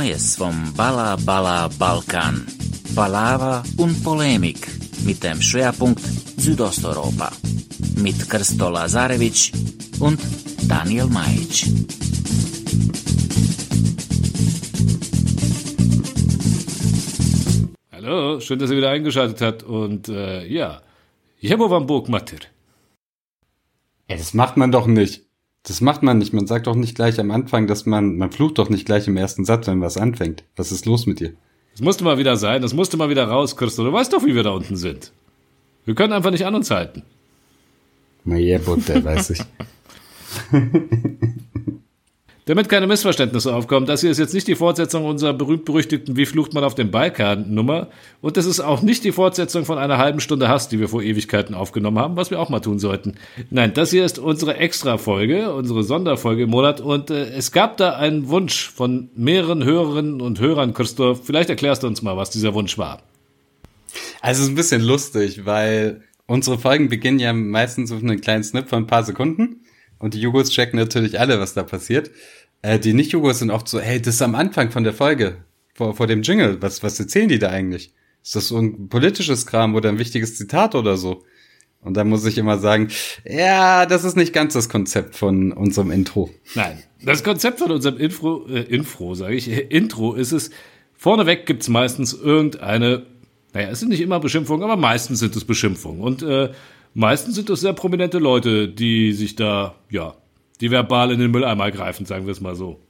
Neues vom Balla Balla Balkan. Palaver und Polemik mit dem Schwerpunkt Südosteuropa. Mit Krsto Lazarevic und Daniel Majic. Hallo, schön, dass ihr wieder eingeschaltet habt und äh, ja, Jebo Mater. Ja, das macht man doch nicht. Das macht man nicht. Man sagt doch nicht gleich am Anfang, dass man, man flucht doch nicht gleich im ersten Satz, wenn was anfängt. Was ist los mit dir? Das musste mal wieder sein, das musste mal wieder raus, Christo. Du weißt doch, wie wir da unten sind. Wir können einfach nicht an uns halten. Na ja, Butter, weiß ich. Damit keine Missverständnisse aufkommen, das hier ist jetzt nicht die Fortsetzung unserer berühmt-berüchtigten Wie flucht man auf dem Balkan-Nummer. Und das ist auch nicht die Fortsetzung von einer halben Stunde Hass, die wir vor Ewigkeiten aufgenommen haben, was wir auch mal tun sollten. Nein, das hier ist unsere Extra-Folge, unsere Sonderfolge im Monat. Und äh, es gab da einen Wunsch von mehreren Hörerinnen und Hörern, Christoph. Vielleicht erklärst du uns mal, was dieser Wunsch war. Also es ist ein bisschen lustig, weil unsere Folgen beginnen ja meistens mit einem kleinen Snip von ein paar Sekunden. Und die Jugos checken natürlich alle, was da passiert. Äh, die Nicht-Jugos sind oft so, hey, das ist am Anfang von der Folge, vor, vor dem Jingle. Was, was erzählen die da eigentlich? Ist das so ein politisches Kram oder ein wichtiges Zitat oder so? Und da muss ich immer sagen, ja, das ist nicht ganz das Konzept von unserem Intro. Nein, das Konzept von unserem Info, äh, Info, sage ich, äh, Intro ist es, vorneweg gibt's meistens irgendeine, naja, es sind nicht immer Beschimpfungen, aber meistens sind es Beschimpfungen. Und äh, meistens sind es sehr prominente Leute, die sich da, ja, die verbal in den Mülleimer greifen, sagen wir es mal so.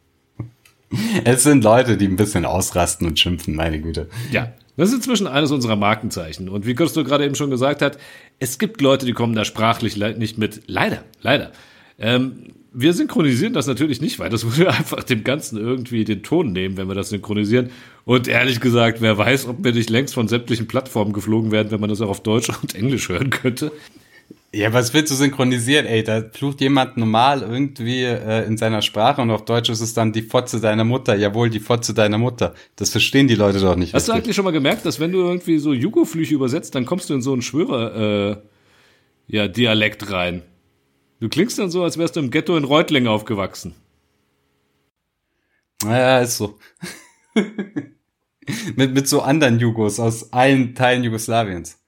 Es sind Leute, die ein bisschen ausrasten und schimpfen, meine Güte. Ja, das ist inzwischen eines unserer Markenzeichen. Und wie Christo gerade eben schon gesagt hat, es gibt Leute, die kommen da sprachlich nicht mit. Leider, leider. Ähm, wir synchronisieren das natürlich nicht, weil das würde einfach dem Ganzen irgendwie den Ton nehmen, wenn wir das synchronisieren. Und ehrlich gesagt, wer weiß, ob wir nicht längst von sämtlichen Plattformen geflogen werden, wenn man das auch auf Deutsch und Englisch hören könnte. Ja, was willst du synchronisieren, ey? Da flucht jemand normal irgendwie äh, in seiner Sprache und auf Deutsch ist es dann die Fotze deiner Mutter. Jawohl, die Fotze deiner Mutter. Das verstehen die Leute doch nicht. Hast du eigentlich schon mal gemerkt, dass wenn du irgendwie so Jugo-Flüche übersetzt, dann kommst du in so einen Schwörer, äh, ja, Dialekt rein. Du klingst dann so, als wärst du im Ghetto in Reutlingen aufgewachsen. Naja, ist so. mit, mit so anderen Jugos aus allen Teilen Jugoslawiens.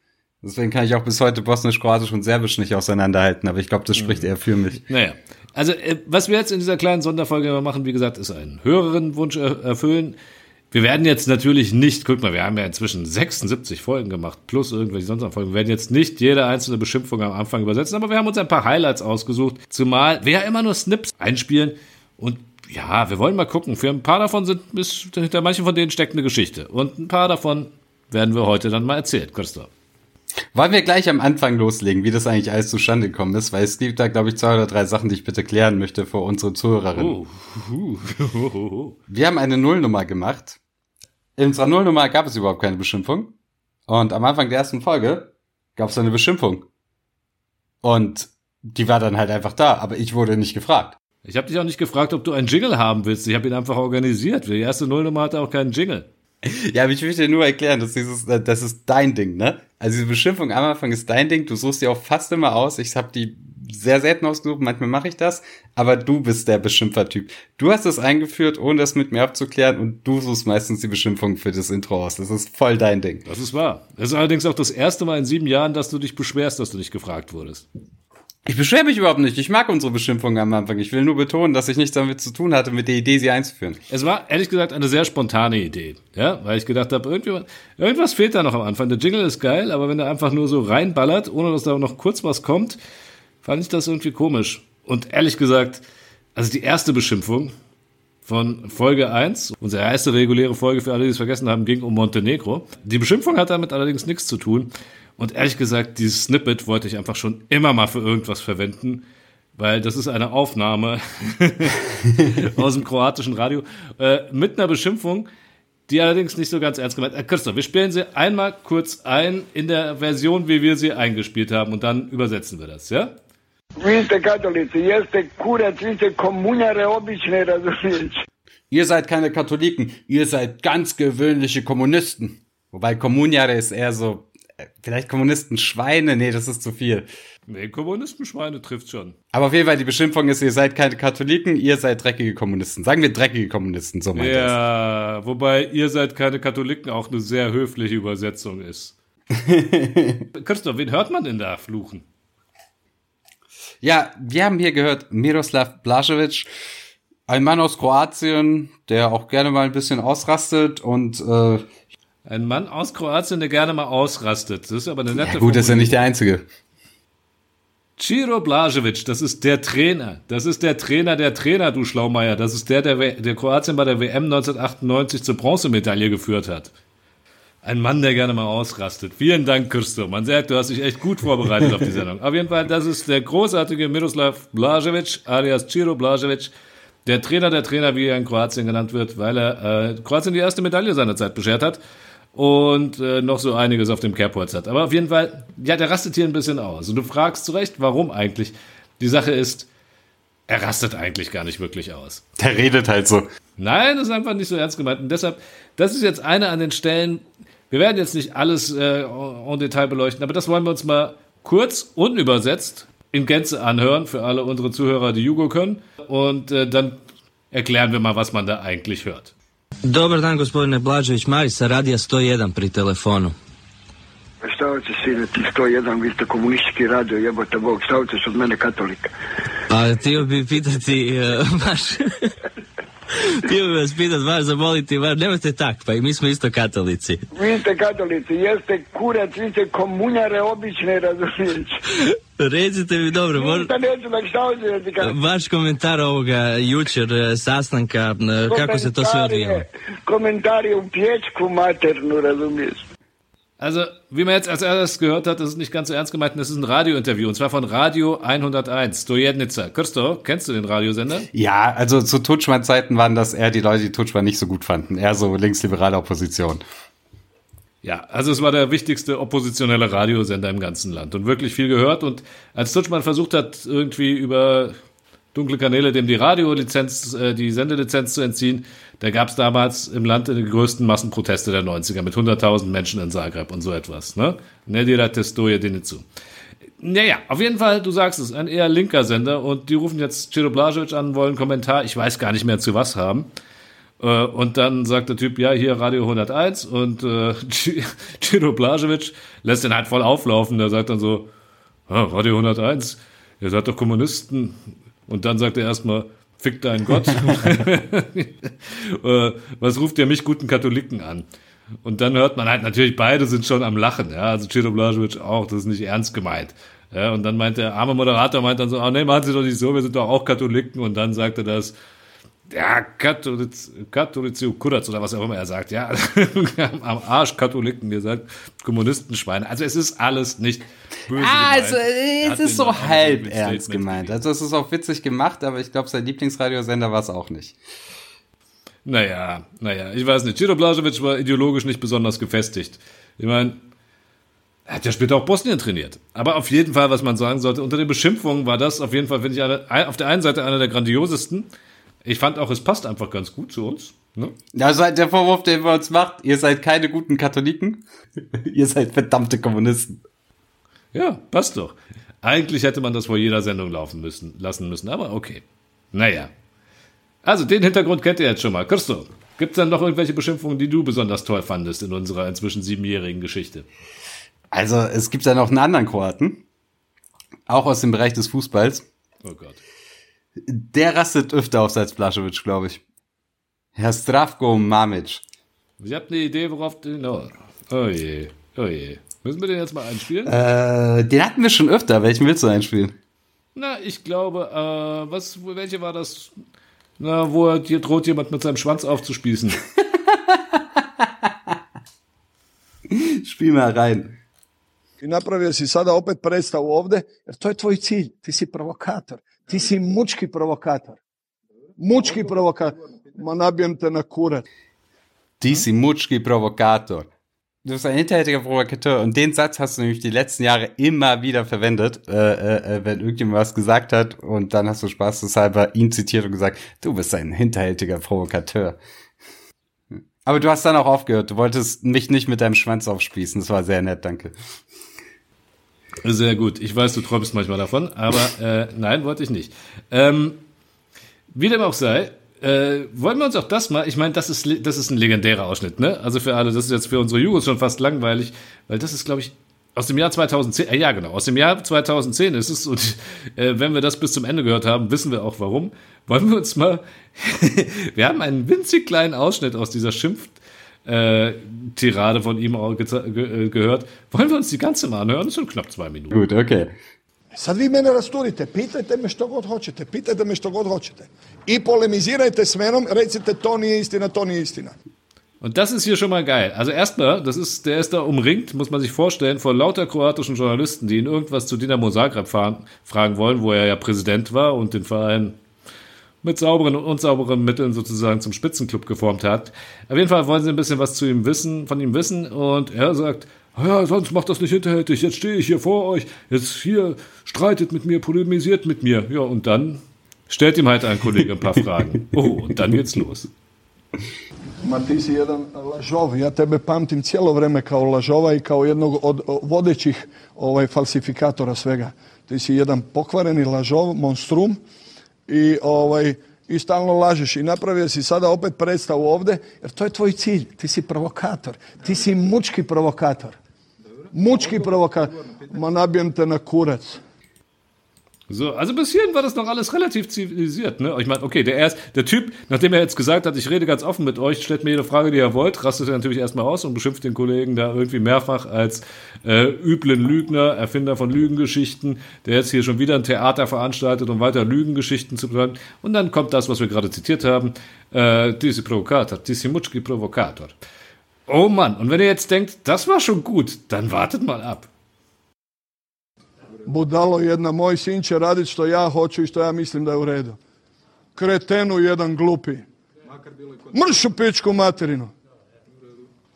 Deswegen kann ich auch bis heute Bosnisch, Kroatisch und Serbisch nicht auseinanderhalten, aber ich glaube, das spricht eher für mich. Naja. Also, äh, was wir jetzt in dieser kleinen Sonderfolge machen, wie gesagt, ist einen höheren Wunsch erfüllen. Wir werden jetzt natürlich nicht, guck mal, wir haben ja inzwischen 76 Folgen gemacht, plus irgendwelche sonstigen Folgen. Wir werden jetzt nicht jede einzelne Beschimpfung am Anfang übersetzen, aber wir haben uns ein paar Highlights ausgesucht. Zumal wir ja immer nur Snips einspielen und ja, wir wollen mal gucken. Für ein paar davon sind, hinter manchen von denen steckt eine Geschichte. Und ein paar davon werden wir heute dann mal erzählt, Christoph. Wollen wir gleich am Anfang loslegen, wie das eigentlich alles zustande gekommen ist, weil es gibt da, glaube ich, zwei oder drei Sachen, die ich bitte klären möchte vor unsere Zuhörerinnen. Oh. Wir haben eine Nullnummer gemacht. In unserer Nullnummer gab es überhaupt keine Beschimpfung. Und am Anfang der ersten Folge gab es eine Beschimpfung. Und die war dann halt einfach da, aber ich wurde nicht gefragt. Ich habe dich auch nicht gefragt, ob du einen Jingle haben willst. Ich habe ihn einfach organisiert. Die erste Nullnummer hatte auch keinen Jingle. Ja, aber ich möchte dir nur erklären, dass dieses, das ist dein Ding, ne? Also diese Beschimpfung am Anfang ist dein Ding. Du suchst die auch fast immer aus. Ich habe die sehr selten ausgesucht. Manchmal mache ich das, aber du bist der Beschimpfertyp. Du hast es eingeführt, ohne das mit mir abzuklären, und du suchst meistens die Beschimpfung für das Intro aus. Das ist voll dein Ding. Das ist wahr. Das ist allerdings auch das erste Mal in sieben Jahren, dass du dich beschwerst, dass du nicht gefragt wurdest. Ich beschwere mich überhaupt nicht. Ich mag unsere Beschimpfung am Anfang. Ich will nur betonen, dass ich nichts damit zu tun hatte, mit der Idee, sie einzuführen. Es war ehrlich gesagt eine sehr spontane Idee, ja, weil ich gedacht habe, irgendwas fehlt da noch am Anfang. Der Jingle ist geil, aber wenn er einfach nur so reinballert, ohne dass da noch kurz was kommt, fand ich das irgendwie komisch. Und ehrlich gesagt, also die erste Beschimpfung von Folge 1, unsere erste reguläre Folge für alle, die es vergessen haben, ging um Montenegro. Die Beschimpfung hat damit allerdings nichts zu tun. Und ehrlich gesagt, dieses Snippet wollte ich einfach schon immer mal für irgendwas verwenden, weil das ist eine Aufnahme aus dem kroatischen Radio äh, mit einer Beschimpfung, die allerdings nicht so ganz ernst gemeint ist. Äh, Christoph, wir spielen sie einmal kurz ein in der Version, wie wir sie eingespielt haben und dann übersetzen wir das, ja? Vi ste katolici, jeste kurac, vi ste komunjare obične, razumiješ? Ihr seid keine Katholiken, ihr seid ganz gewöhnliche Kommunisten. Wobei Kommunjare ist eher so, vielleicht Kommunisten Schweine, nee, das ist zu viel. Nee, Kommunistenschweine trifft schon. Aber auf jeden Fall, die Beschimpfung ist, ihr seid keine Katholiken, ihr seid dreckige Kommunisten. Sagen wir dreckige Kommunisten, so meint Ja, wobei ihr seid keine Katholiken auch eine sehr höfliche Übersetzung ist. Christoph, wen hört man denn da fluchen? Ja, wir haben hier gehört Miroslav Blažević, ein Mann aus Kroatien, der auch gerne mal ein bisschen ausrastet und äh, Ein Mann aus Kroatien, der gerne mal ausrastet. Das ist aber eine nette ja, gut, ist ja nicht der Einzige. Ciro Blažević, das ist der Trainer. Das ist der Trainer der Trainer, du Schlaumeier. Das ist der, der, W- der Kroatien bei der WM 1998 zur Bronzemedaille geführt hat. Ein Mann, der gerne mal ausrastet. Vielen Dank, Christo. Man sagt, du hast dich echt gut vorbereitet auf die Sendung. Auf jeden Fall, das ist der großartige Miroslav Blažević, alias Ciro Blažević, der Trainer der Trainer, wie er in Kroatien genannt wird, weil er äh, Kroatien die erste Medaille seiner Zeit beschert hat und äh, noch so einiges auf dem Kerbholz hat. Aber auf jeden Fall, ja, der rastet hier ein bisschen aus. Und du fragst zu Recht, warum eigentlich? Die Sache ist, er rastet eigentlich gar nicht wirklich aus. Der redet halt so. Nein, das ist einfach nicht so ernst gemeint. Und deshalb, das ist jetzt eine an den Stellen, wir werden jetzt nicht alles äh, en Detail beleuchten, aber das wollen wir uns mal kurz und übersetzt in Gänze anhören für alle unsere Zuhörer, die Jugo können. Und äh, dann erklären wir mal, was man da eigentlich hört. Dobar dan, gospodine Blažević. Mari sa radija 101 pri telefonu. Šta hoćeš ti 101, vi ste komunistički radio, jebote Bog, šta hoćeš od mene katolika? A htio bi pitati e, vaš... htio bi vas pitati, vaš zamoliti, vaš, nemojte tak, pa i mi smo isto katolici. Vi ste katolici, jeste kurac, vi ste komunjare obične, razumiješ? Recite mi, dobro, mož... Ti vaš komentar ovoga jučer e, sastanka, e, kako se to sve odvijalo? Komentar je u pječku maternu, razumiješ? Also, wie man jetzt als erstes gehört hat, das ist nicht ganz so ernst gemeint, das ist ein Radiointerview, und zwar von Radio 101, Stojednica. Kirsto, kennst du den Radiosender? Ja, also zu Tutschmann-Zeiten waren das eher die Leute, die Tutschmann nicht so gut fanden. Eher so linksliberale Opposition. Ja, also es war der wichtigste oppositionelle Radiosender im ganzen Land und wirklich viel gehört. Und als Tutschmann versucht hat, irgendwie über dunkle Kanäle dem die Radiolizenz, äh, die Sendelizenz zu entziehen, da gab es damals im Land die größten Massenproteste der 90er mit 100.000 Menschen in Zagreb und so etwas. Ne? Ne dira testoje dinicu. Naja, auf jeden Fall, du sagst es, ein eher linker Sender und die rufen jetzt Ciro Blažević an, wollen Kommentar, ich weiß gar nicht mehr zu was haben. Äh, Und dann sagt der Typ, ja, hier Radio 101 und äh, Ciro Blažević lässt den halt voll auflaufen. Der sagt dann so, ah, Radio 101, ihr seid doch Kommunisten. Und dann sagt er erstmal, fick deinen Gott. Äh, Was ruft ihr mich guten Katholiken an? Und dann hört man halt natürlich, beide sind schon am Lachen. Ja, also Ciro Blažević auch, das ist nicht ernst gemeint. Ja, und dann meint der arme Moderator meint dann so, ah nee, machen Sie doch nicht so, wir sind doch auch Katholiken. Und dann sagt er das, ja, Katholiz, Katholizio Kuratz oder was auch immer er sagt, ja, am Arsch Katholiken, ihr sagt Kommunistenschweine. Also es ist alles nicht böse Also, gemeint. Er es ist so halb ernst gemeint. Also es ist auch witzig gemacht, aber ich glaube, sein Lieblingsradiosender war es auch nicht. Naja, naja, ich weiß nicht. Ciro Blažević war ideologisch nicht besonders gefestigt. Ich meine, er hat ja später auch Bosnien trainiert. Aber auf jeden Fall, was man sagen sollte, unter den Beschimpfungen war das auf jeden Fall, finde ich, eine, ein- auf der einen Seite einer der grandiosesten. Ich fand auch, es passt einfach ganz gut zu uns. Ne? Also der Vorwurf, den wir uns macht, ihr seid keine guten Katholiken, ihr seid verdammte Kommunisten. Ja, passt doch. Eigentlich hätte man das vor jeder Sendung laufen müssen, lassen müssen, aber okay. Naja. Also, den Hintergrund kennt ihr jetzt schon mal. Christo, gibt es dann noch irgendwelche Beschimpfungen, die du besonders toll fandest in unserer inzwischen siebenjährigen Geschichte? Also es gibt ja noch einen anderen Kroaten, auch aus dem Bereich des Fußballs. Oh Gott. Der rastet öfter auf als Blažević, glaube ich. Herr Stravko Mamic. Ich habe eine Idee, worauf den. Oh, oh je, oh je. Müssen wir den jetzt mal einspielen? Äh, den hatten wir schon öfter. Welchen willst du einspielen? Na, ich glaube, äh, was, welche war das? Na, wo er, hier droht jemand mit seinem Schwanz aufzuspießen. Spiel mal rein. I napravio si sada opet predstavu ovde, jer to je tvoj cilj. Ti si provokator. Ti si mučki provokator. Mučki provokator. Ma nabijem te na kurac. Disi Mutschki Provokator. Du bist ein hinterhältiger Provokateur und den Satz hast du nämlich die letzten Jahre immer wieder verwendet, äh, äh, äh, wenn irgendjemand was gesagt hat und dann hast du spaßeshalber ihn zitiert und gesagt, du bist ein hinterhältiger Provokateur. Aber du hast dann auch aufgehört, du wolltest mich nicht mit deinem Schwanz aufspießen, das war sehr nett, danke. Sehr gut. Ich weiß, du träumst manchmal davon, aber äh, nein, wollte ich nicht. Ähm, wie dem auch sei, äh, wollen wir uns auch das mal, ich meine, das ist, das ist ein legendärer Ausschnitt, ne? Also für alle, das ist jetzt für unsere Jugos schon fast langweilig, weil das ist, glaube ich, aus dem Jahr 2010, äh, ja genau, aus dem Jahr 2010 ist es und äh, wenn wir das bis zum Ende gehört haben, wissen wir auch warum. Wollen wir uns mal, wir haben einen winzig kleinen Ausschnitt aus dieser Schimpf, äh, Tirade von ihm auch ge ge gehört. Wollen wir uns die ganze mal anhören? Das sind knapp zwei Minuten. Gut, okay. Sad vi mene rasturite, pitajte me što god hoćete, pitajte me što god hoćete. I polemizirajte s menom, recite to nije istina, to nije istina. Und das ist hier schon mal geil. Also erstmal, das ist, der ist da umringt, muss man sich vorstellen, von lauter kroatischen Journalisten, die ihn irgendwas zu Dinamo Zagreb fahren, fragen wollen, wo er ja Präsident war und den Verein mit sauberen und unsauberen Mitteln sozusagen zum Spitzenclub geformt hat. Auf jeden Fall wollen sie ein bisschen was zu ihm wissen, von ihm wissen und er sagt, ja, sonst macht das nicht hinterhältig, jetzt stehe ich hier vor euch, jetzt hier streitet mit mir, polemisiert mit mir. Ja, und dann stellt ihm halt ein Kollege ein paar Fragen. Oh, und dann geht's los. Ma ti si jedan lažov, ja tebe pamtim cijelo vreme kao lažova i kao jednog od vodećih ovaj, falsifikatora svega. Ti si jedan pokvareni lažov, monstrum i ovaj, i stalno lažeš i napravio si sada opet predstavu ovde, jer to je tvoj cilj. Ti si provokator. Ti si mučki provokator. Mučki provokator. Ma nabijem te na kurac. So, also bis hierhin war das noch alles relativ zivilisiert, ne? Ich meine, okay, der erst, der Typ, nachdem er jetzt gesagt hat, ich rede ganz offen mit euch, stellt mir jede Frage, die ihr wollt, rastet er natürlich erstmal aus und beschimpft den Kollegen da irgendwie mehrfach als äh, üblen Lügner, Erfinder von Lügengeschichten, der jetzt hier schon wieder ein Theater veranstaltet, um weiter Lügengeschichten zu betreiben. Und dann kommt das, was wir gerade zitiert haben, äh, diese Provokator, diese Mutschki Provokator. Oh Mann, und wenn ihr jetzt denkt, das war schon gut, dann wartet mal ab. Budalo jedna, moj sin će raditi što ja hoću i što ja mislim da je u redu. Kretenu jedan glupi. Mršu pičku materinu.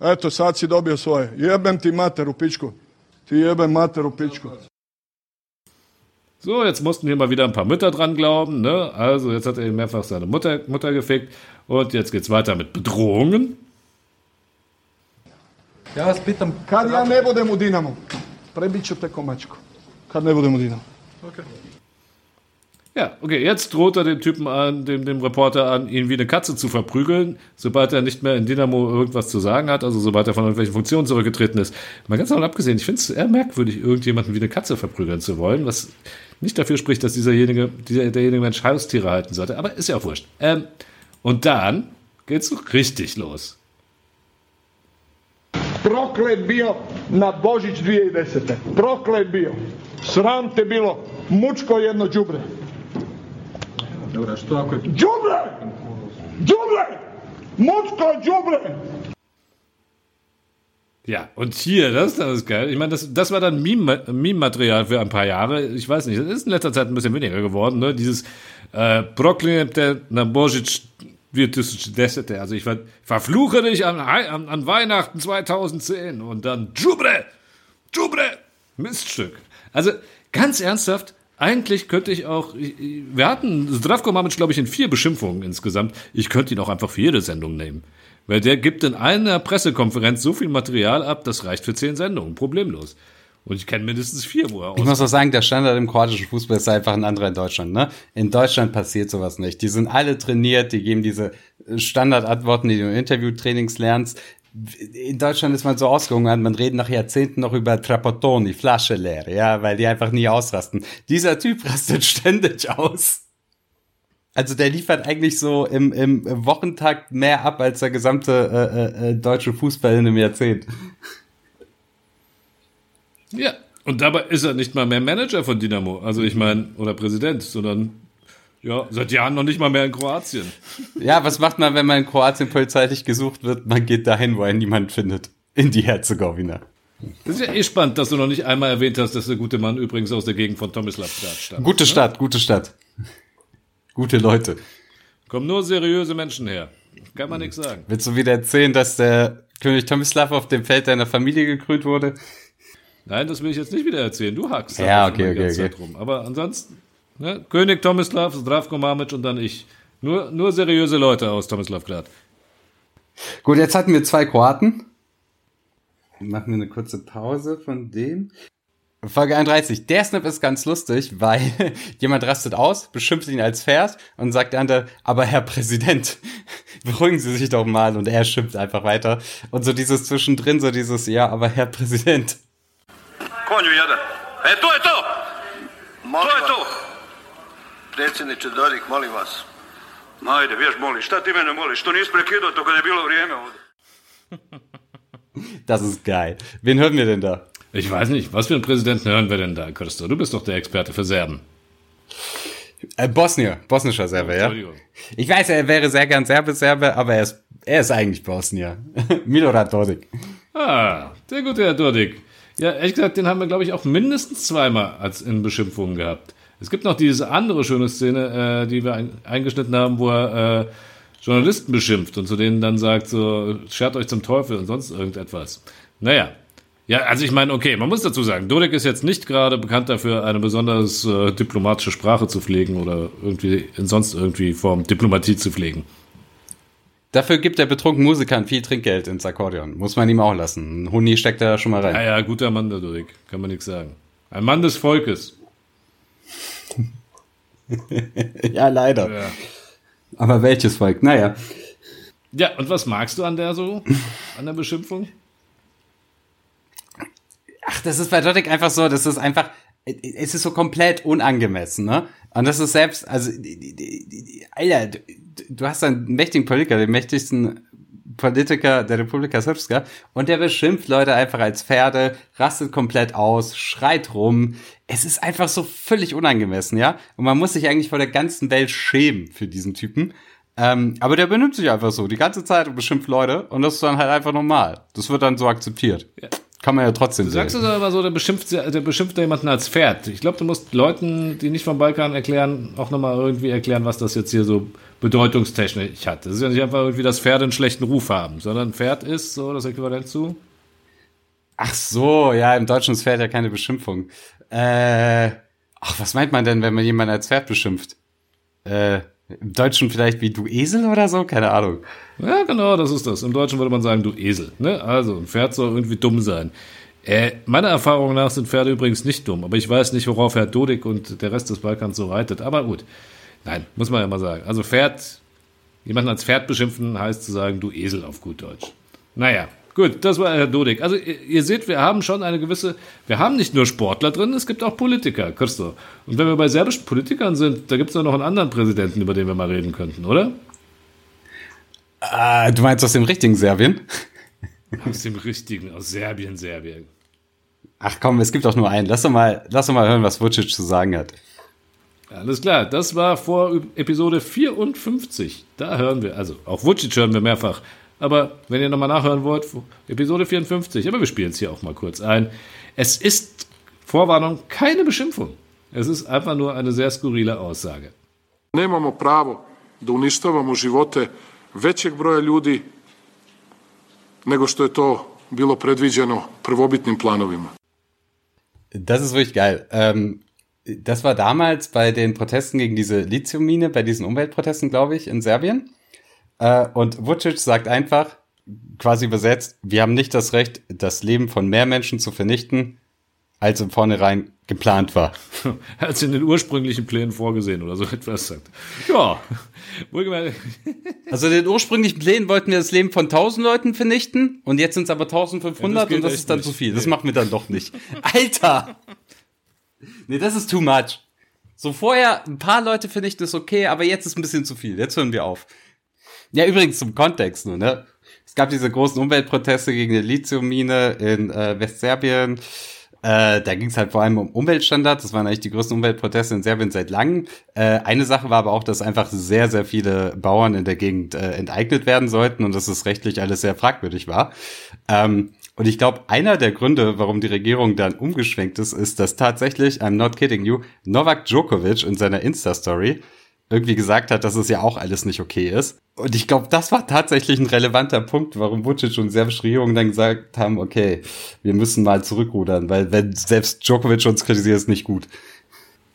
Eto, sad si dobio svoje. Jebem ti mater u pičku. Ti jebem mater u pičku. So, jetzt mussten hier mal wieder ein paar Mütter dran glauben. Ne? Also, jetzt hat er mehrfach seine Mutter, Mutter gefickt. Und jetzt geht's weiter mit Bedrohungen. Ja vas pitam, Kad ja ne budem u Dinamu, prebit ću te komačku. Kad ne budem u Dinamu. Ja, okay, jetzt droht er dem Typen an, dem, dem Reporter an, ihn wie eine Katze zu verprügeln, sobald er nicht mehr in Dynamo irgendwas zu sagen hat, also sobald er von irgendwelchen Funktionen zurückgetreten ist. Mal ganz davon abgesehen, ich finde es eher merkwürdig, irgendjemanden wie eine Katze verprügeln zu wollen, was nicht dafür spricht, dass dieserjenige, dieser, derjenige Mensch Haustiere halten sollte, aber ist ja auch wurscht. Ähm, und dann geht's so richtig los. Proklet bio na Božić 2010. Proklet bio. Sram te bilo. Mučko jedno đubre. dobra, što ako je Đubre! Đubre! Mučko đubre! Ja, und hier, das, das ist geil. Ich meine, das, das war dann Meme- Meme-Material für ein paar Jahre. Ich weiß nicht, das ist in letzter Zeit ein bisschen weniger geworden, ne? Dieses äh, Proklinete na Božić 2010. Also ich ver verfluche dich an, an, an Weihnachten 2010 und dann Jubre! Jubre! Miststück. Also ganz ernsthaft, eigentlich könnte ich auch, wir hatten Zdravko Mamic, glaube ich, in vier Beschimpfungen insgesamt. Ich könnte ihn auch einfach für jede Sendung nehmen. Weil der gibt in einer Pressekonferenz so viel Material ab, das reicht für zehn Sendungen, problemlos. Und ich kenne mindestens vier, wo er Ich muss aus. auch sagen, der Standard im kroatischen Fußball ist einfach ein anderer in Deutschland. Ne? In Deutschland passiert sowas nicht. Die sind alle trainiert, die geben diese Standardantworten, die du im Interviewtrainings lernst. In Deutschland ist man so ausgehungert, man redet nach Jahrzehnten noch über Trapattoni, Flasche leer, ja, weil die einfach nie ausrasten. Dieser Typ rastet ständig aus. Also der liefert eigentlich so im, im Wochentakt mehr ab als der gesamte äh, äh, äh, deutsche Fußball in einem Jahrzehnt. Ja. Und dabei ist er nicht mal mehr Manager von Dynamo. Also ich meine, oder Präsident, sondern ja, seit Jahren noch nicht mal mehr in Kroatien. Ja, was macht man, wenn man in Kroatien polizeilich gesucht wird? Man geht dahin, wo er niemand findet. In die Herzegowina. Das ist ja eh spannend, dass du noch nicht einmal erwähnt hast, dass der gute Mann übrigens aus der Gegend von Tomislavgrad stammt. Gute Stadt, gute Stadt. Gute Leute. Kommen nur seriöse Menschen her. Kann man nichts sagen. Willst du wieder erzählen, dass der König Tomislav auf dem Feld deiner Familie gekrönt wurde? Nein, das will ich jetzt nicht wieder erzählen. Du hackst da Ja, okay, okay, okay. Rum. Aber ansonsten, ne? König Tomislav, Zdravko Mamic und dann ich. Nur, nur seriöse Leute aus Tomislavgrad. Gut, jetzt hatten wir zwei Kroaten. Machen wir eine kurze Pause von dem. Folge 31. Der Snap ist ganz lustig, weil jemand rastet aus, beschimpft ihn als Pferd und sagt der andere, aber Herr Präsident, beruhigen Sie sich doch mal und er schimpft einfach weiter. Und so dieses zwischendrin, so dieses, ja, aber Herr Präsident. Konju jedan. E, to je to! To je to! Predsjedniče Dodik, molim vas. Ma ajde, vješ moli, šta ti mene moliš? Što nisi prekidao to kad je bilo vrijeme ovdje? Das ist geil. Wen hören wir denn da? Ich weiß nicht, was für einen Präsidenten hören wir denn da, Christo? Du bist doch der Experte für Serben. Äh, Bosnier, bosnischer Serbe, ja. Entschuldigung. Ich weiß, er wäre sehr gern Serbe, Serbe, aber er ist, er ist eigentlich Bosnier. Milorad Dodik. Ah, der gute Herr Durdig. Ja, ehrlich gesagt, den haben wir, glaube ich, auch mindestens zweimal als in Beschimpfungen gehabt. Es gibt noch diese andere schöne Szene, äh, die wir ein, eingeschnitten haben, wo er äh, Journalisten beschimpft und zu denen dann sagt, so, schert euch zum Teufel und sonst irgendetwas. Naja. Ja, also ich meine, okay, man muss dazu sagen, Dodek ist jetzt nicht gerade bekannt dafür, eine besonders äh, diplomatische Sprache zu pflegen oder irgendwie in sonst irgendwie Form Diplomatie zu pflegen. Dafür gibt der betrunkenen Musikern viel Trinkgeld ins Akkordeon. Muss man ihm auch lassen. Ein Huni steckt da schon mal rein. Ja, ja, guter Mann, der Dodek, kann man nichts sagen. Ein Mann des Volkes. Ja, leider. Ja. Aber welches Volk? Naja. Ja, und was magst du an der so? An der Beschimpfung? Ach, das ist bei Dodik einfach so, das ist einfach, es ist so komplett unangemessen, ne? Und das ist selbst, also, Alter, du hast einen mächtigen Politiker, den mächtigsten Politiker der Republika Srpska, und der beschimpft Leute einfach als Pferde, rastet komplett aus, schreit rum. Es ist einfach so völlig unangemessen, ja? Und man muss sich eigentlich vor der ganzen Welt schämen für diesen Typen. Ähm, aber der benimmt sich einfach so die ganze Zeit und beschimpft Leute und das ist dann halt einfach normal. Das wird dann so akzeptiert. Kann man ja trotzdem Du sagst sehen. es aber so, der beschimpft, der beschimpft jemanden als Pferd. Ich glaube, du musst Leuten, die nicht vom Balkan erklären, auch nochmal irgendwie erklären, was das jetzt hier so bedeutungstechnisch hat. Das ist ja nicht einfach irgendwie, dass Pferde einen schlechten Ruf haben, sondern Pferd ist so das Äquivalent zu. Ach so, ja, im Deutschen ist Pferd ja keine Beschimpfung. Äh, ach, was meint man denn, wenn man jemanden als Pferd beschimpft? Äh, im Deutschen vielleicht wie du Esel oder so? Keine Ahnung. Ja, genau, das ist das. Im Deutschen würde man sagen, du Esel. Ne? Also, ein Pferd soll irgendwie dumm sein. Äh, meiner Erfahrung nach sind Pferde übrigens nicht dumm, aber ich weiß nicht, worauf Herr Dodik und der Rest des Balkans so reitet. Aber gut. Nein, muss man ja mal sagen. Also Pferd, jemanden als Pferd beschimpfen, heißt zu sagen, du Esel auf gut Deutsch. Naja, gut, das war Herr Dodik. Also ihr, ihr seht, wir haben schon eine gewisse, wir haben nicht nur Sportler drin, es gibt auch Politiker, Christo. Und wenn wir bei serbischen Politikern sind, da gibt es noch einen anderen Präsidenten, über den wir mal reden könnten, oder? Äh, du meinst aus dem richtigen Serbien? Aus dem richtigen, aus Serbien, Serbien. Ach komm, es gibt doch nur einen. Lass doch mal, lass doch mal hören, was Vucic zu sagen hat. Alles klar, das war vor Episode 54. Da hören wir, also auch Vucic hören wir mehrfach. Aber wenn ihr nochmal nachhören wollt, Episode 54, aber wir spielen es hier auch mal kurz ein. Es ist, Vorwarnung, keine Beschimpfung. Es ist einfach nur eine sehr skurrile Aussage. Nemamo pravo da uništavamo živote većeg broja ljudi nego što je to bilo predviđeno prvobitnim planovima. Das ist wirklich geil. Ähm, das war damals bei den Protesten gegen diese Lithiummine, bei diesen Umweltprotesten, glaube ich, in Serbien. Äh, und Vucic sagt einfach, quasi übersetzt, wir haben nicht das Recht, das Leben von mehr Menschen zu vernichten, als im Vornherein geplant war. Als in den ursprünglichen Plänen vorgesehen oder so etwas sagt. Ja, wohlgemerkt. Also den ursprünglichen Plänen wollten wir das Leben von 1000 Leuten vernichten und jetzt sind es aber 1500 Ja, das und das ist dann nicht. zu viel. Das Nee. machen wir dann doch nicht. Alter! Nee, das ist too much. So vorher ein paar Leute vernichten ist okay, aber jetzt ist ein bisschen zu viel. Jetzt hören wir auf. Ja, übrigens zum Kontext nur, ne? Es gab diese großen Umweltproteste gegen die Lithiummine in äh, Westserbien. Äh, da ging es halt vor allem um Umweltstandards. Das waren eigentlich die größten Umweltproteste in Serbien seit langem. Äh, eine Sache war aber auch, dass einfach sehr, sehr viele Bauern in der Gegend äh, enteignet werden sollten und dass es rechtlich alles sehr fragwürdig war. Ähm, und ich glaube, einer der Gründe, warum die Regierung dann umgeschwenkt ist, ist, dass tatsächlich, I'm not kidding you, Novak Djokovic in seiner Insta-Story irgendwie gesagt hat, dass es ja auch alles nicht okay ist. Und ich glaube, das war tatsächlich ein relevanter Punkt, warum Vucic und serbische Regierung dann gesagt haben, okay, wir müssen mal zurückrudern, weil wenn selbst Djokovic uns kritisiert, ist nicht gut.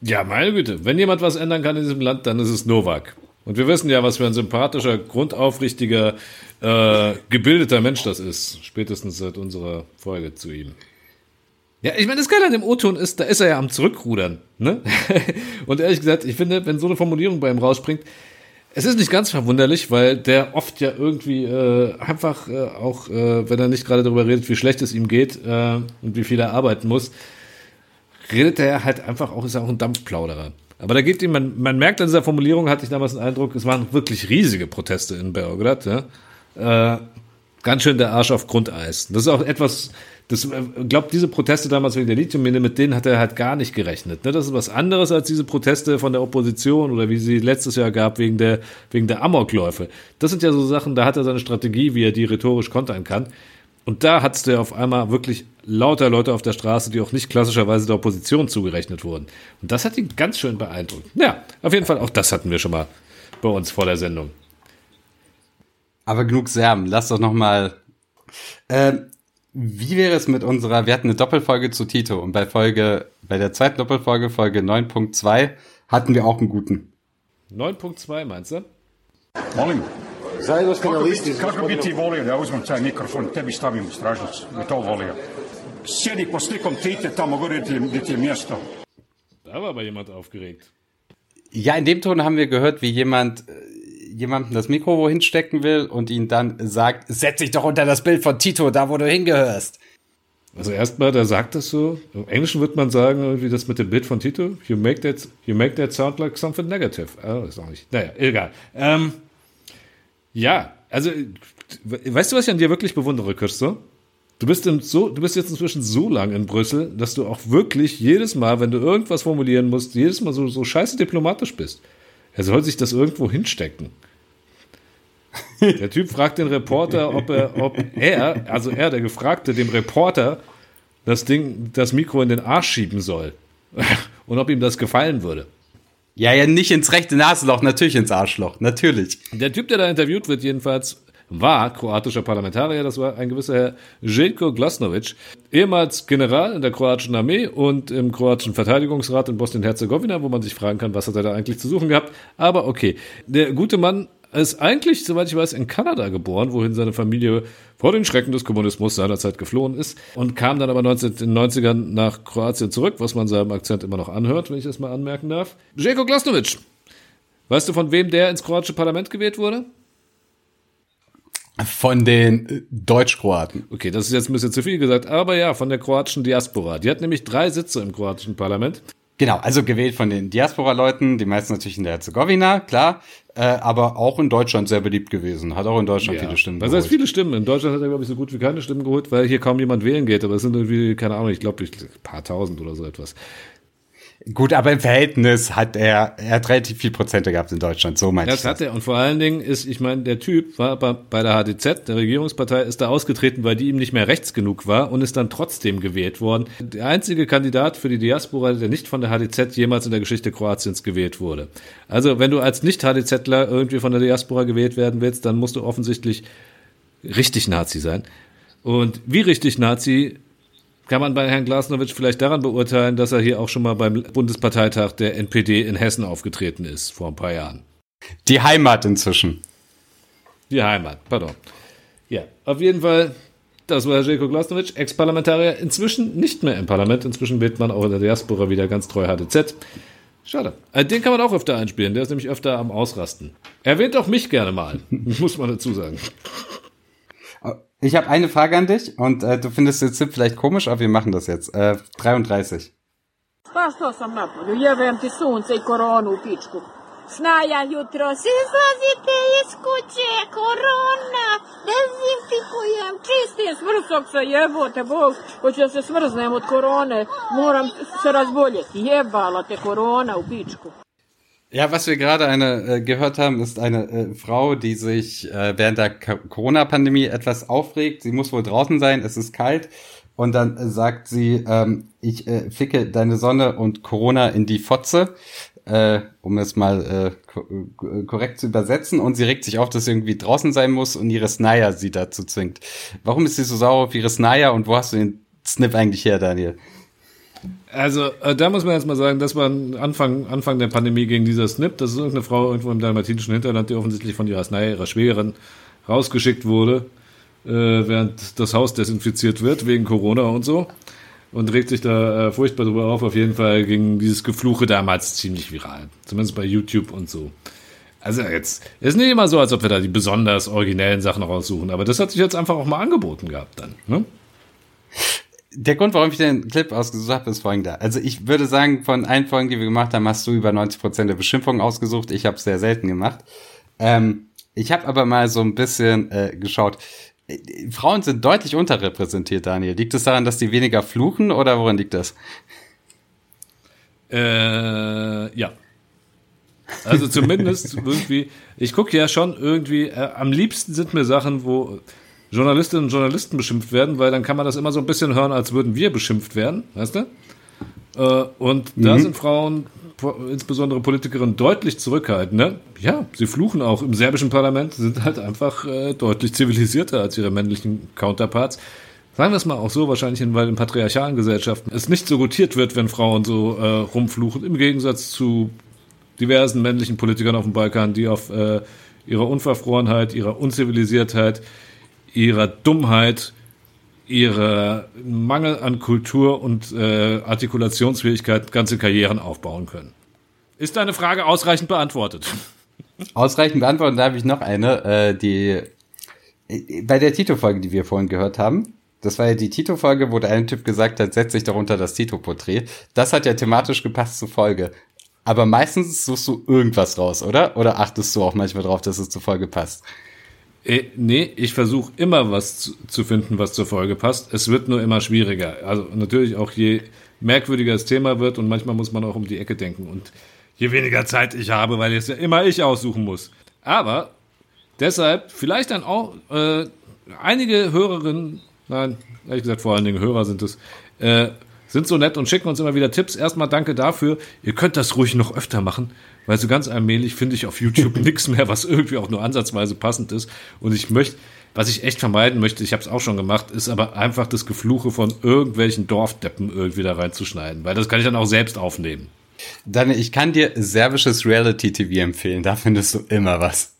Ja, meine Güte, wenn jemand was ändern kann in diesem Land, dann ist es Novak. Und wir wissen ja, was für ein sympathischer, grundaufrichtiger, äh, gebildeter Mensch das ist. Spätestens seit unserer Folge zu ihm. Ja, ich meine, das Geile an dem O-Ton ist, da ist er ja am Zurückrudern. Ne? Und ehrlich gesagt, ich finde, wenn so eine Formulierung bei ihm rausspringt, es ist nicht ganz verwunderlich, weil der oft ja irgendwie äh, einfach äh, auch, äh, wenn er nicht gerade darüber redet, wie schlecht es ihm geht äh, und wie viel er arbeiten muss, redet er halt einfach auch, ist er auch ein Dampfplauderer. Aber da geht ihm, man, man merkt an dieser Formulierung, hatte ich damals den Eindruck, es waren wirklich riesige Proteste in Belgrad. Ja? Äh, ganz schön der Arsch auf Grundeis. Das ist auch etwas, das äh, glaubt diese Proteste damals wegen der Lithiummine, mit denen hat er halt gar nicht gerechnet. Ne? Das ist was anderes als diese Proteste von der Opposition oder wie sie letztes Jahr gab wegen der, wegen der Amokläufe. Das sind ja so Sachen, da hat er seine Strategie, wie er die rhetorisch kontern kann. Und da hattest du auf einmal wirklich lauter Leute auf der Straße, die auch nicht klassischerweise der Opposition zugerechnet wurden. Und das hat ihn ganz schön beeindruckt. Ja, auf jeden Fall, auch das hatten wir schon mal bei uns vor der Sendung. Aber genug Serben, lass doch noch mal. Äh, wie wäre es mit unserer, wir hatten eine Doppelfolge zu Tito und bei Folge, bei der zweiten Doppelfolge, Folge 9.2, hatten wir auch einen guten. 9.2 meinst du? Molim? Zajedno ste na listi. Kako bi ti volio da ja uzmem taj mikrofon, tebi stavim u stražnicu? Bi to volio. Sjedi po slikom Tite tamo gore gdje, ti je mjesto. Da war aber jemand aufgeregt. Ja, in dem Ton haben wir gehört, wie jemand äh, jemandem das Mikro wohin stecken will und ihn dann sagt, setz dich doch unter das Bild von Tito, da wo du hingehörst. Also erstmal, der sagt das so. Im Englischen würde man sagen, irgendwie das mit dem Bild von Tito. You make that, you make that sound like something negative. Oh, ist auch nicht. Naja, egal. Ähm, ja, also, weißt du, was ich an dir wirklich bewundere, Kirsto? Du bist, so, du bist jetzt inzwischen so lang in Brüssel, dass du auch wirklich jedes Mal, wenn du irgendwas formulieren musst, jedes Mal so, so scheiße diplomatisch bist. Er soll sich das irgendwo hinstecken. Der Typ fragt den Reporter, ob er, ob er, also er, der Gefragte, dem Reporter das Ding, das Mikro in den Arsch schieben soll. Und ob ihm das gefallen würde. Ja, ja, nicht ins rechte Nasenloch, natürlich ins Arschloch, natürlich. Der Typ, der da interviewt wird, jedenfalls war kroatischer Parlamentarier, das war ein gewisser Herr Željko Glasnovic, ehemals General in der kroatischen Armee und im kroatischen Verteidigungsrat in Bosnien-Herzegowina, wo man sich fragen kann, was hat er da eigentlich zu suchen gehabt. Aber okay, der gute Mann ist eigentlich, soweit ich weiß, in Kanada geboren, wohin seine Familie vor den Schrecken des Kommunismus seinerzeit geflohen ist und kam dann aber 19, in den 90ern nach Kroatien zurück, was man seinem Akzent immer noch anhört, wenn ich das mal anmerken darf. Željko Glasnovic. Weißt du, von wem der ins kroatische Parlament gewählt wurde? Von den Deutschkroaten. Okay, das ist jetzt ein bisschen zu viel gesagt, aber ja, von der kroatischen Diaspora. Die hat nämlich drei Sitze im kroatischen Parlament. Genau, also gewählt von den Diaspora-Leuten, die meisten natürlich in der Herzegowina, klar, äh, aber auch in Deutschland sehr beliebt gewesen. Hat auch in Deutschland ja. viele Stimmen geholt. Das heißt viele Stimmen. In Deutschland hat er, glaube ich, so gut wie keine Stimmen geholt, weil hier kaum jemand wählen geht. Aber es sind irgendwie, keine Ahnung, ich glaube, ein paar tausend oder so etwas. Gut, aber im Verhältnis hat er, er hat relativ viel Prozente gehabt in Deutschland, so meinst du. Das hat er. Und vor allen Dingen ist, ich meine, der Typ war bei, bei der HDZ, der Regierungspartei, ist da ausgetreten, weil die ihm nicht mehr rechts genug war und ist dann trotzdem gewählt worden. Der einzige Kandidat für die Diaspora, der nicht von der HDZ jemals in der Geschichte Kroatiens gewählt wurde. Also, wenn du als Nicht-HDZler irgendwie von der Diaspora gewählt werden willst, dann musst du offensichtlich richtig Nazi sein. Und wie richtig Nazi kann man bei Herrn Glasnowitsch vielleicht daran beurteilen, dass er hier auch schon mal beim Bundesparteitag der NPD in Hessen aufgetreten ist, vor ein paar Jahren. Die Heimat inzwischen. Die Heimat, pardon. Ja, auf jeden Fall, das war Herr Jelko Glasnowitsch, Ex-Parlamentarier, inzwischen nicht mehr im Parlament. Inzwischen wählt man auch in der Diaspora wieder ganz treu HDZ. Schade. Äh, den kann man auch öfter einspielen, der ist nämlich öfter am Ausrasten. Erwähnt auch mich gerne mal, muss man dazu sagen. Ich habe eine Frage an dich und äh, du findest den Zip vielleicht komisch, aber wir machen das jetzt. Äh, 33. Pa što sam napolju, jebem ti sunce i koronu u pičku. Snaja jutro izlazite iz kuće, korona, dezinfikujem, čistim, smrsok se jebote, bog, hoću da se smrznem od korone, moram se razboljeti, jebala te korona u pičku. Ja, was wir gerade eine äh, gehört haben, ist eine äh, Frau, die sich äh, während der Corona-Pandemie etwas aufregt. Sie muss wohl draußen sein, es ist kalt. Und dann äh, sagt sie, ähm, ich äh, ficke deine Sonne und Corona in die Fotze, äh, um es mal äh, äh, korrekt zu übersetzen. Und sie regt sich auf, dass sie irgendwie draußen sein muss und ihre Snaya sie dazu zwingt. Warum ist sie so sauer auf ihre Snaya und wo hast du den Snip eigentlich her, Daniel? Also, äh, da muss man jetzt mal sagen, das war Anfang, Anfang der Pandemie gegen dieser Snip. Das ist irgendeine Frau irgendwo im dalmatinischen Hinterland, die offensichtlich von ihrer Snai, ihrer Schwägerin, rausgeschickt wurde, äh, während das Haus desinfiziert wird, wegen Corona und so. und regt sich da äh, furchtbar drüber auf. Auf jeden Fall ging dieses Gefluche damals ziemlich viral. Zumindest bei YouTube und so. Also jetzt, ist nicht immer so, als ob wir da die besonders originellen Sachen raussuchen, aber das hat sich jetzt einfach auch mal angeboten gehabt dann. Ne? Der Grund, warum ich den Clip ausgesucht habe, ist folgender. Also ich würde sagen, von allen Folgen, die wir gemacht haben, hast du über 90% der Beschimpfungen ausgesucht. Ich habe es sehr selten gemacht. Ähm, ich habe aber mal so ein bisschen äh, geschaut. Äh, Frauen sind deutlich unterrepräsentiert, Daniel. Liegt es daran, dass die weniger fluchen oder woran liegt das? Äh, ja. Also zumindest irgendwie, ich gucke ja schon irgendwie, äh, am liebsten sind mir Sachen, wo Journalistinnen und Journalisten beschimpft werden, weil dann kann man das immer so ein bisschen hören, als würden wir beschimpft werden, weißt du? Äh, und da Mhm. sind Frauen, insbesondere Politikerinnen, deutlich zurückhaltend. Ne? Ja, sie fluchen auch im serbischen Parlament, sind halt einfach äh, deutlich zivilisierter als ihre männlichen Counterparts. Sagen wir es mal auch so, wahrscheinlich, in- weil in patriarchalen Gesellschaften es nicht so gutiert wird, wenn Frauen so äh, rumfluchen, im Gegensatz zu diversen männlichen Politikern auf dem Balkan, die auf äh, ihrer Unverfrorenheit, ihrer Unzivilisiertheit, ihrer Dummheit, ihrer Mangel an Kultur und äh, Artikulationsfähigkeit ganze Karrieren aufbauen können. Ist deine Frage ausreichend beantwortet? Ausreichend beantworten, da habe ich noch eine, äh, die äh, bei der Tito-Folge, die wir vorhin gehört haben. Das war ja die Tito-Folge, wo der eine Typ gesagt hat, setz dich darunter das Tito-Porträt. Das hat ja thematisch gepasst zur Folge. Aber meistens suchst du irgendwas raus, oder? Oder achtest du auch manchmal drauf, dass es zur Folge passt? Äh, nee, ich versuche immer was zu, finden, was zur Folge passt. Es wird nur immer schwieriger. Also natürlich auch je merkwürdiger das Thema wird und manchmal muss man auch um die Ecke denken und je weniger Zeit ich habe, weil es ja immer ich aussuchen muss. Aber deshalb vielleicht dann auch äh, einige Hörerinnen, nein, ehrlich gesagt vor allen Dingen Hörer sind es, äh, sind so nett und schicken uns immer wieder Tipps. Erstmal danke dafür. Ihr könnt das ruhig noch öfter machen, weil so ganz allmählich finde ich auf YouTube nichts mehr, was irgendwie auch nur ansatzweise passend ist. Und ich möchte, was ich echt vermeiden möchte, ich habe es auch schon gemacht, ist aber einfach das Gefluche von irgendwelchen Dorfdeppen irgendwie da reinzuschneiden, weil das kann ich dann auch selbst aufnehmen. Dann, ich kann dir serbisches Reality-TV empfehlen. Da findest du immer was.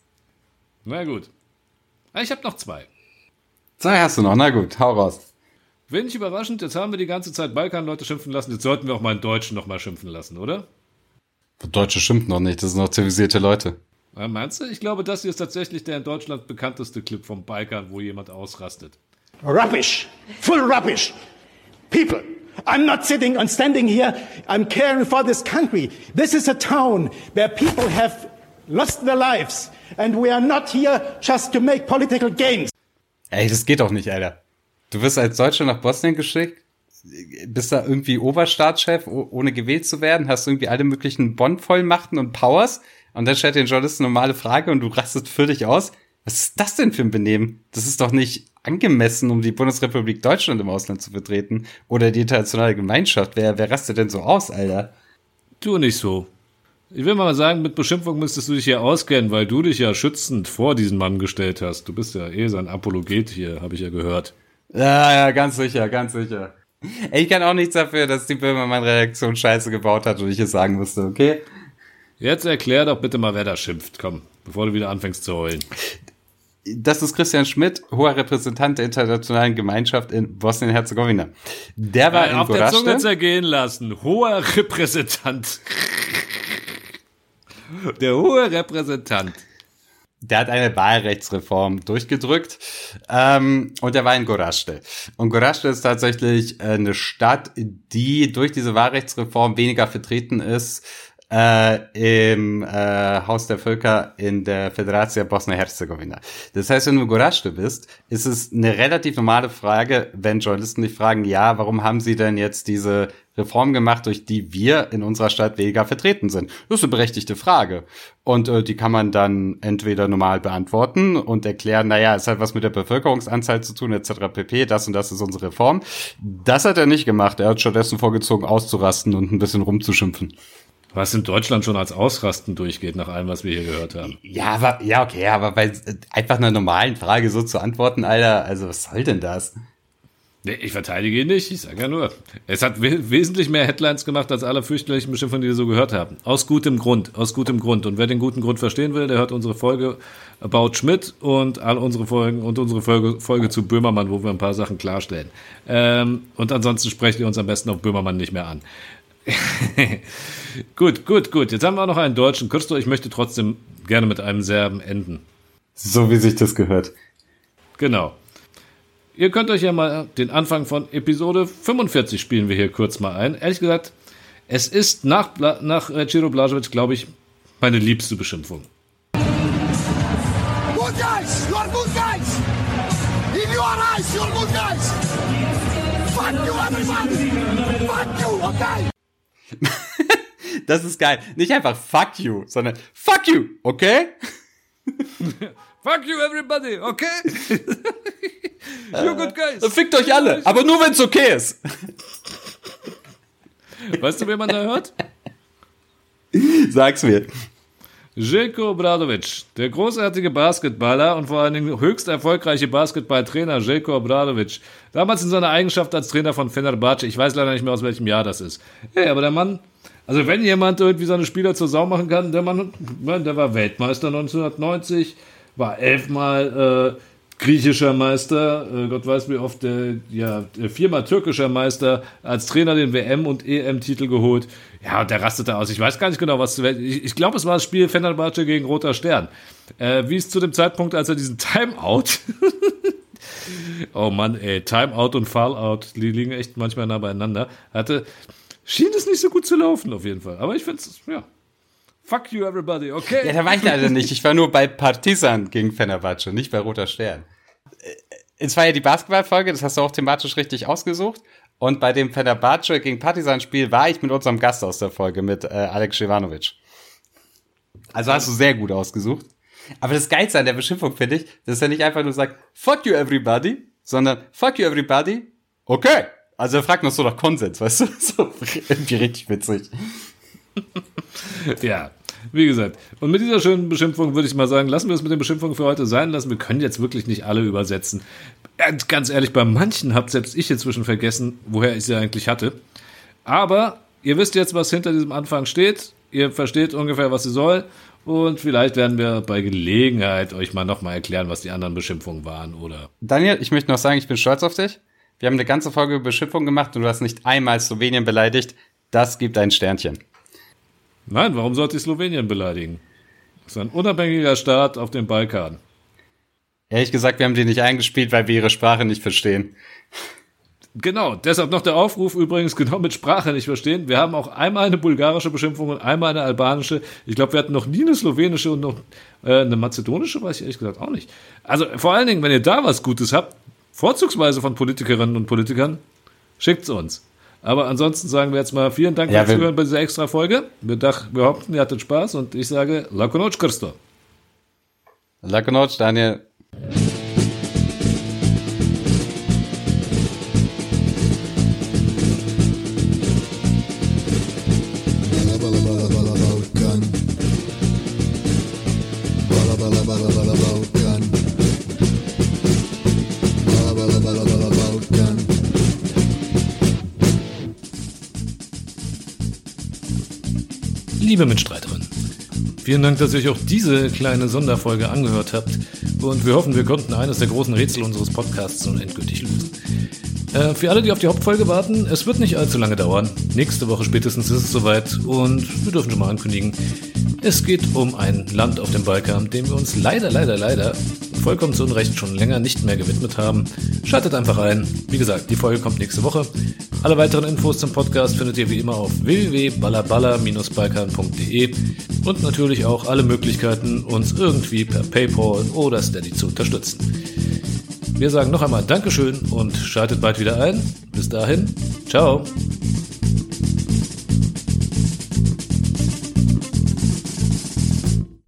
Na gut. Ah, Ich habe noch zwei. Zwei hast du noch. Na gut, hau raus. Wenig überraschend, jetzt haben wir die ganze Zeit Balkan-Leute schimpfen lassen, jetzt sollten wir auch mal einen Deutschen noch mal schimpfen lassen, oder? Deutsche schimpft noch nicht, das sind noch zivilisierte Leute. Ja, meinst du? Ich glaube, das hier ist tatsächlich der in Deutschland bekannteste Clip vom Balkan, wo jemand ausrastet. Rubbish. Full rubbish. People, I'm not sitting and standing here. I'm caring for this country. This is a town where people have lost their lives. And we are not here just to make political games. Ey, das geht doch nicht, Alter. Du wirst als Deutscher nach Bosnien geschickt, bist da irgendwie Oberstaatschef, oh- ohne gewählt zu werden, hast irgendwie alle möglichen Bond-Vollmachten und Powers und dann stellt den Journalisten eine normale Frage und du rastest völlig aus. Was ist das denn für ein Benehmen? Das ist doch nicht angemessen, um die Bundesrepublik Deutschland im Ausland zu vertreten oder die internationale Gemeinschaft. Wer, wer rastet denn so aus, Alter? Tu nicht so. Ich will mal sagen, mit Beschimpfung müsstest du dich hier auskennen, weil du dich ja schützend vor diesen Mann gestellt hast. Du bist ja eh sein Apologet hier, habe ich ja gehört. Ja, ja, ganz sicher, ganz sicher. Ich kann auch nichts dafür, dass die Böhmermann-Redaktion Scheiße gebaut hat und ich es sagen musste, okay? Jetzt erklär doch bitte mal, wer da schimpft. Komm, bevor du wieder anfängst zu heulen. Das ist Christian Schmidt, hoher Repräsentant der internationalen Gemeinschaft in Bosnien-Herzegowina. Der war Äh, in auf der Zunge Gorazde. zergehen lassen. Hoher Repräsentant. Der hohe Repräsentant. Der hat eine Wahlrechtsreform durchgedrückt ähm, und der war in Gorazde. Und Gorazde ist tatsächlich eine Stadt, die durch diese Wahlrechtsreform weniger vertreten ist äh, im äh, Haus der Völker in der Föderation Bosnien-Herzegowina. Das heißt, wenn du in Gorazde bist, ist es eine relativ normale Frage, wenn Journalisten dich fragen, ja, warum haben sie denn jetzt diese Reform gemacht, durch die wir in unserer Stadt weniger vertreten sind? Das ist eine berechtigte Frage. Und äh, die kann man dann entweder normal beantworten und erklären, naja, es hat was mit der Bevölkerungsanzahl zu tun, etc. pp. Das und das ist unsere Reform. Das hat er nicht gemacht. Er hat stattdessen vorgezogen, auszurasten und ein bisschen rumzuschimpfen. Was in Deutschland schon als Ausrasten durchgeht, nach allem, was wir hier gehört haben. Ja, aber, ja, okay, aber bei einfach einer normalen Frage so zu antworten, Alter, also was soll denn das? Nee, ich verteidige ihn nicht, ich sage ja nur. Es hat we wesentlich mehr Headlines gemacht als alle fürchterlichen Beschimpfungen, die wir so gehört haben. Aus gutem Grund, aus gutem Grund. Und wer den guten Grund verstehen will, der hört unsere Folge About Schmidt und all unsere Folgen und unsere Folge, Folge zu Böhmermann, wo wir ein paar Sachen klarstellen. Ähm, und ansonsten sprecht ihr uns am besten auf Böhmermann nicht mehr an. gut, gut, gut. Jetzt haben wir auch noch einen deutschen. Christo, ich möchte trotzdem gerne mit einem Serben enden. So wie sich das gehört. Genau. Ihr könnt euch ja mal den Anfang von Episode 45 spielen wir hier kurz mal ein. Ehrlich gesagt, es ist nach, Bla nach äh, Ciro Blažević, glaube ich, meine liebste Beschimpfung. Good guys, you are good guys. In your eyes, you are good guys. Fuck you, everybody. Fuck you, okay? Das ist geil. Nicht einfach fuck you, sondern fuck you, okay? fuck you, everybody, okay? you good guys. Fickt euch alle, aber nur wenn es okay ist. Weißt du, wen man da hört? Sag's mir. Željko Obradovic, der großartige Basketballer und vor allen Dingen höchst erfolgreiche Basketballtrainer Željko Obradovic. Damals in seiner Eigenschaft als Trainer von Fenerbahce. Ich weiß leider nicht mehr, aus welchem Jahr das ist. Hey, aber der Mann, also wenn jemand irgendwie seine Spieler zur Sau machen kann, der Mann, der war Weltmeister 1990, war elfmal äh, griechischer Meister, äh, Gott weiß wie oft, der, ja, viermal türkischer Meister, als Trainer den WM- und EM-Titel geholt. Ja, und der rastete aus. Ich weiß gar nicht genau, was zu Ich, ich glaube, es war das Spiel Fenerbahce gegen Roter Stern. Äh, wie es zu dem Zeitpunkt, als er diesen Timeout. oh Mann, ey, Timeout und Fallout, die liegen echt manchmal nah beieinander. Hatte, schien es nicht so gut zu laufen, auf jeden Fall. Aber ich finde es, ja. Fuck you, everybody, okay? Ja, da war ich leider nicht. Ich war nur bei Partizan gegen Fenerbahce, nicht bei Roter Stern. Es war ja die Basketballfolge, das hast du auch thematisch richtig ausgesucht. Und bei dem Fenerbahce gegen Partizan-Spiel war ich mit unserem Gast aus der Folge, mit äh, Alex Jevanovic. Also hast du sehr gut ausgesucht. Aber das Geilste an der Beschimpfung finde ich, dass er nicht einfach nur sagt, fuck you everybody, sondern fuck you everybody, okay. Also er fragt noch so nach Konsens, weißt du? So irgendwie richtig witzig. ja, wie gesagt. Und mit dieser schönen Beschimpfung würde ich mal sagen, lassen wir es mit den Beschimpfungen für heute sein lassen. Wir können jetzt wirklich nicht alle übersetzen. Ganz ehrlich, bei manchen habe selbst ich inzwischen vergessen, woher ich sie eigentlich hatte. Aber ihr wisst jetzt, was hinter diesem Anfang steht. Ihr versteht ungefähr, was sie soll. Und vielleicht werden wir bei Gelegenheit euch mal nochmal erklären, was die anderen Beschimpfungen waren, oder? Daniel, ich möchte noch sagen, ich bin stolz auf dich. Wir haben eine ganze Folge Beschimpfung gemacht und du hast nicht einmal Slowenien beleidigt. Das gibt ein Sternchen. Nein, warum sollte ich Slowenien beleidigen? Das ist ein unabhängiger Staat auf dem Balkan. Ehrlich gesagt, wir haben die nicht eingespielt, weil wir ihre Sprache nicht verstehen. Genau, deshalb noch der Aufruf übrigens genau mit Sprache nicht verstehen. Wir haben auch einmal eine bulgarische Beschimpfung und einmal eine albanische. Ich glaube, wir hatten noch nie eine slowenische und noch äh, eine mazedonische, weiß ich ehrlich gesagt auch nicht. Also vor allen Dingen, wenn ihr da was Gutes habt, vorzugsweise von Politikerinnen und Politikern, schickt's uns. Aber ansonsten sagen wir jetzt mal vielen Dank Ja, fürs Zuhören bei dieser extra Folge. Wir, dach, wir hoffen, ihr hattet Spaß und ich sage Lakonoc Christo. Lakonoc, Daniel. Liebe Mitstreiterinnen, vielen Dank, dass ihr euch auch diese kleine Sonderfolge angehört habt und wir hoffen, wir konnten eines der großen Rätsel unseres Podcasts nun endgültig lösen. Äh, für alle, die auf die Hauptfolge warten, es wird nicht allzu lange dauern. Nächste Woche spätestens ist es soweit und wir dürfen schon mal ankündigen, es geht um ein Land auf dem Balkan, dem wir uns leider, leider, leider vollkommen zu Unrecht schon länger nicht mehr gewidmet haben. Schaltet einfach ein. Wie gesagt, die Folge kommt nächste Woche. Alle weiteren Infos zum Podcast findet ihr wie immer auf www.ballaballa-balkan.de und natürlich auch alle Möglichkeiten, uns irgendwie per PayPal oder Steady zu unterstützen. Wir sagen noch einmal Dankeschön und schaltet bald wieder ein. Bis dahin, ciao.